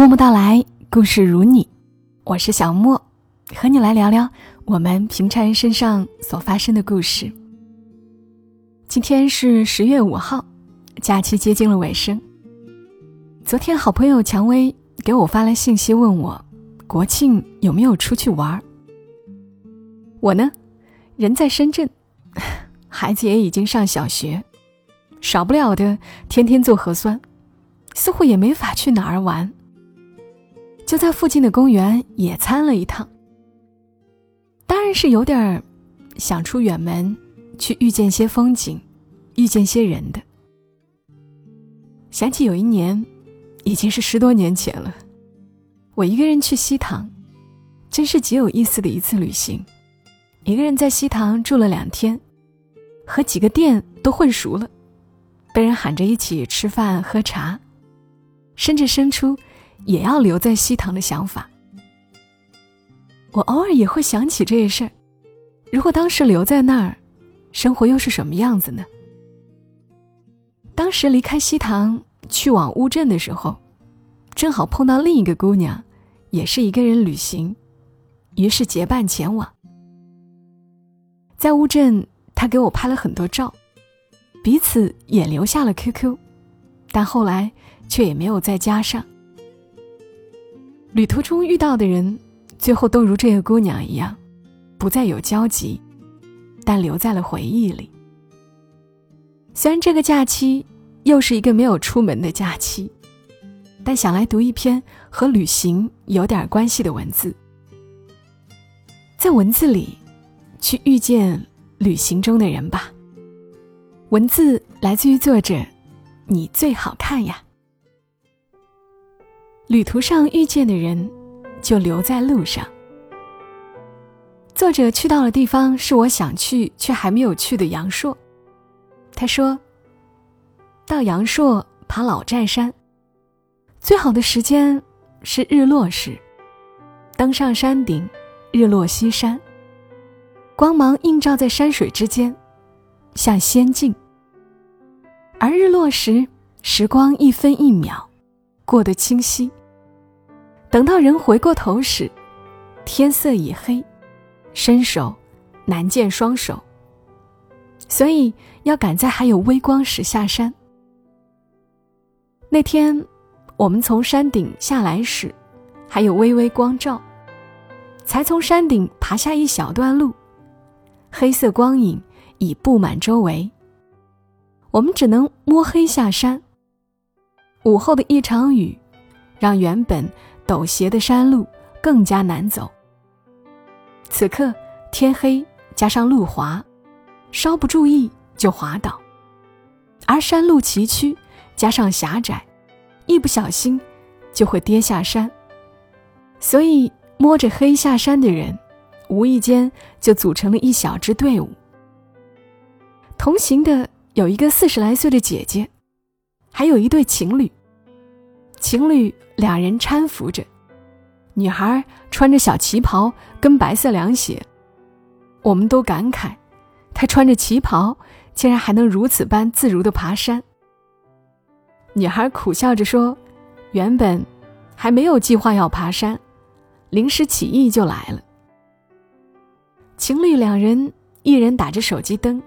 默默到来，故事如你，我是小莫，和你来聊聊我们平常人身上所发生的故事。今天是十月五号，假期接近了尾声。昨天，好朋友蔷薇给我发来信息，问我国庆有没有出去玩。我呢，人在深圳，孩子也已经上小学，少不了的天天做核酸，似乎也没法去哪儿玩。就在附近的公园野餐了一趟，当然是有点儿想出远门去遇见些风景，遇见些人的。想起有一年，已经是十多年前了，我一个人去西塘，真是极有意思的一次旅行。一个人在西塘住了两天，和几个店都混熟了，被人喊着一起吃饭喝茶，甚至生出。也要留在西塘的想法，我偶尔也会想起这些事儿。如果当时留在那儿，生活又是什么样子呢？当时离开西塘去往乌镇的时候，正好碰到另一个姑娘，也是一个人旅行，于是结伴前往。在乌镇，她给我拍了很多照，彼此也留下了 QQ，但后来却也没有再加上。旅途中遇到的人，最后都如这个姑娘一样，不再有交集，但留在了回忆里。虽然这个假期又是一个没有出门的假期，但想来读一篇和旅行有点关系的文字，在文字里，去遇见旅行中的人吧。文字来自于作者，你最好看呀。旅途上遇见的人，就留在路上。作者去到的地方是我想去却还没有去的阳朔。他说：“到阳朔爬老寨山，最好的时间是日落时，登上山顶，日落西山，光芒映照在山水之间，像仙境。而日落时，时光一分一秒，过得清晰。”等到人回过头时，天色已黑，伸手难见双手。所以要赶在还有微光时下山。那天我们从山顶下来时，还有微微光照，才从山顶爬下一小段路，黑色光影已布满周围。我们只能摸黑下山。午后的一场雨，让原本。陡斜的山路更加难走。此刻天黑，加上路滑，稍不注意就滑倒；而山路崎岖，加上狭窄，一不小心就会跌下山。所以摸着黑下山的人，无意间就组成了一小支队伍。同行的有一个四十来岁的姐姐，还有一对情侣。情侣两人搀扶着，女孩穿着小旗袍跟白色凉鞋，我们都感慨，她穿着旗袍竟然还能如此般自如的爬山。女孩苦笑着说：“原本还没有计划要爬山，临时起意就来了。”情侣两人一人打着手机灯，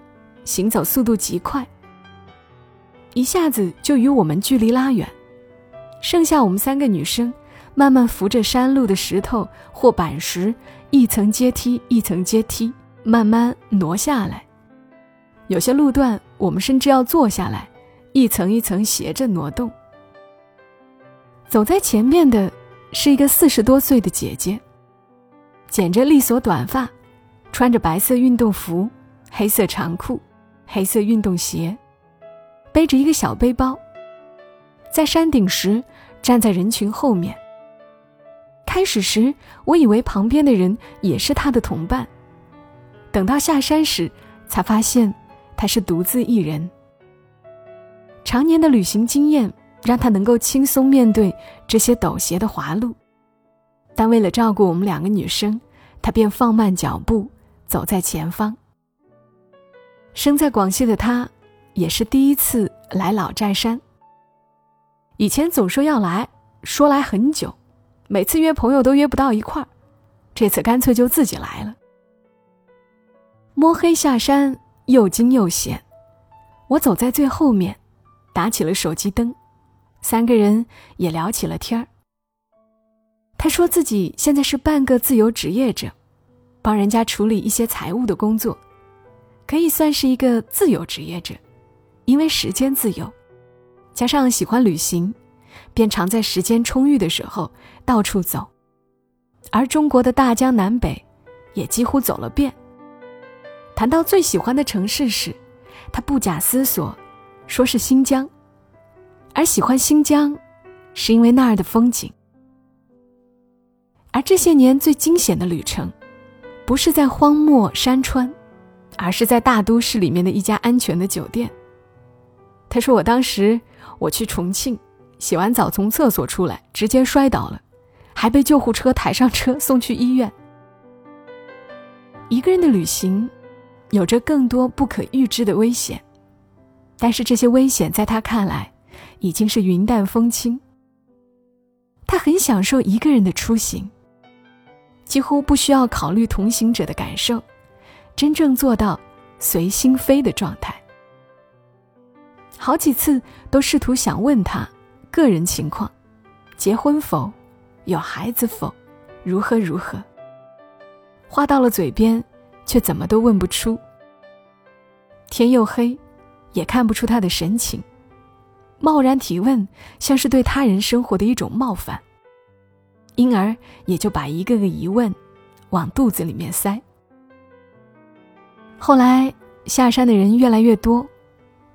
行走速度极快，一下子就与我们距离拉远。剩下我们三个女生，慢慢扶着山路的石头或板石，一层阶梯一层阶梯慢慢挪下来。有些路段，我们甚至要坐下来，一层一层斜着挪动。走在前面的是一个四十多岁的姐姐，剪着利索短发，穿着白色运动服、黑色长裤、黑色运动鞋，背着一个小背包。在山顶时，站在人群后面。开始时，我以为旁边的人也是他的同伴。等到下山时，才发现他是独自一人。常年的旅行经验让他能够轻松面对这些陡斜的滑路，但为了照顾我们两个女生，他便放慢脚步走在前方。生在广西的他，也是第一次来老寨山。以前总说要来，说来很久，每次约朋友都约不到一块儿，这次干脆就自己来了。摸黑下山，又惊又险，我走在最后面，打起了手机灯，三个人也聊起了天儿。他说自己现在是半个自由职业者，帮人家处理一些财务的工作，可以算是一个自由职业者，因为时间自由，加上喜欢旅行，便常在时间充裕的时候到处走，而中国的大江南北，也几乎走了遍。谈到最喜欢的城市时，他不假思索，说是新疆。而喜欢新疆，是因为那儿的风景。而这些年最惊险的旅程，不是在荒漠山川，而是在大都市里面的一家安全的酒店。他说：“我当时我去重庆，洗完澡从厕所出来，直接摔倒了，还被救护车抬上车送去医院。”一个人的旅行。有着更多不可预知的危险，但是这些危险在他看来已经是云淡风轻。他很享受一个人的出行，几乎不需要考虑同行者的感受，真正做到随心飞的状态。好几次都试图想问他个人情况，结婚否，有孩子否，如何如何。话到了嘴边。却怎么都问不出。天又黑，也看不出他的神情。贸然提问，像是对他人生活的一种冒犯，因而也就把一个个疑问往肚子里面塞。后来下山的人越来越多，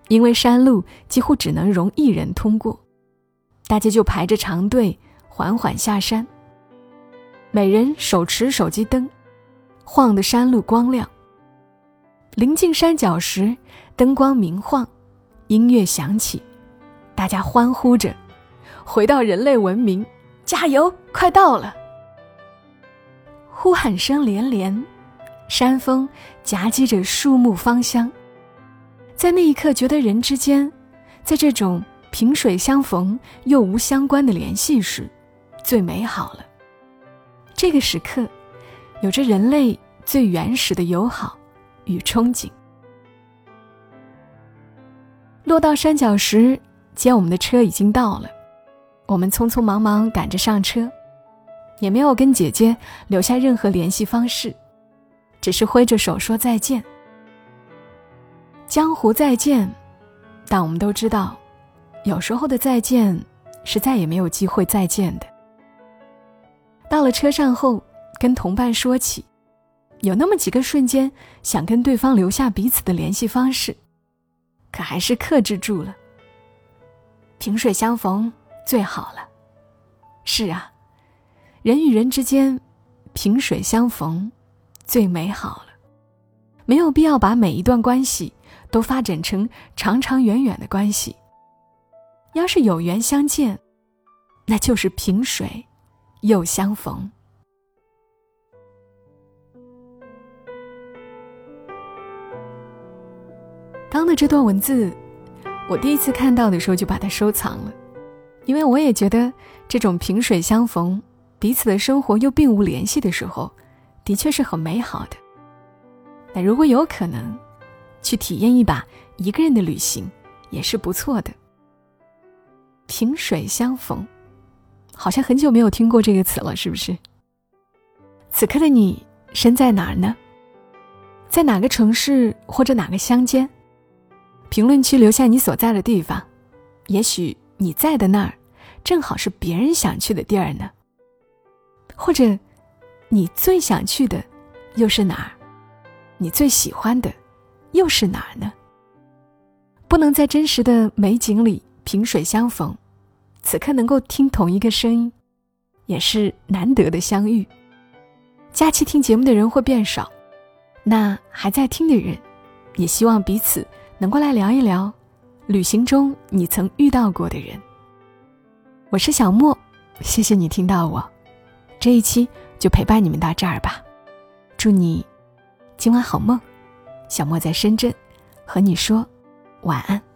因为山路几乎只能容一人通过，大家就排着长队缓缓下山，每人手持手机灯。晃的山路光亮。临近山脚时，灯光明晃，音乐响起，大家欢呼着，回到人类文明，加油，快到了！呼喊声连连，山峰夹击着树木芳香，在那一刻，觉得人之间，在这种萍水相逢又无相关的联系时，最美好了。这个时刻。有着人类最原始的友好与憧憬。落到山脚时，接我们的车已经到了，我们匆匆忙忙赶着上车，也没有跟姐姐留下任何联系方式，只是挥着手说再见。江湖再见，但我们都知道，有时候的再见是再也没有机会再见的。到了车上后。跟同伴说起，有那么几个瞬间想跟对方留下彼此的联系方式，可还是克制住了。萍水相逢最好了，是啊，人与人之间萍水相逢最美好了，没有必要把每一段关系都发展成长长远远的关系。要是有缘相见，那就是萍水又相逢。刚的这段文字，我第一次看到的时候就把它收藏了，因为我也觉得这种萍水相逢、彼此的生活又并无联系的时候，的确是很美好的。那如果有可能，去体验一把一个人的旅行，也是不错的。萍水相逢，好像很久没有听过这个词了，是不是？此刻的你身在哪儿呢？在哪个城市或者哪个乡间？评论区留下你所在的地方，也许你在的那儿，正好是别人想去的地儿呢。或者，你最想去的又是哪儿？你最喜欢的又是哪儿呢？不能在真实的美景里萍水相逢，此刻能够听同一个声音，也是难得的相遇。假期听节目的人会变少，那还在听的人，也希望彼此。能过来聊一聊，旅行中你曾遇到过的人。我是小莫，谢谢你听到我，这一期就陪伴你们到这儿吧。祝你今晚好梦，小莫在深圳和你说晚安。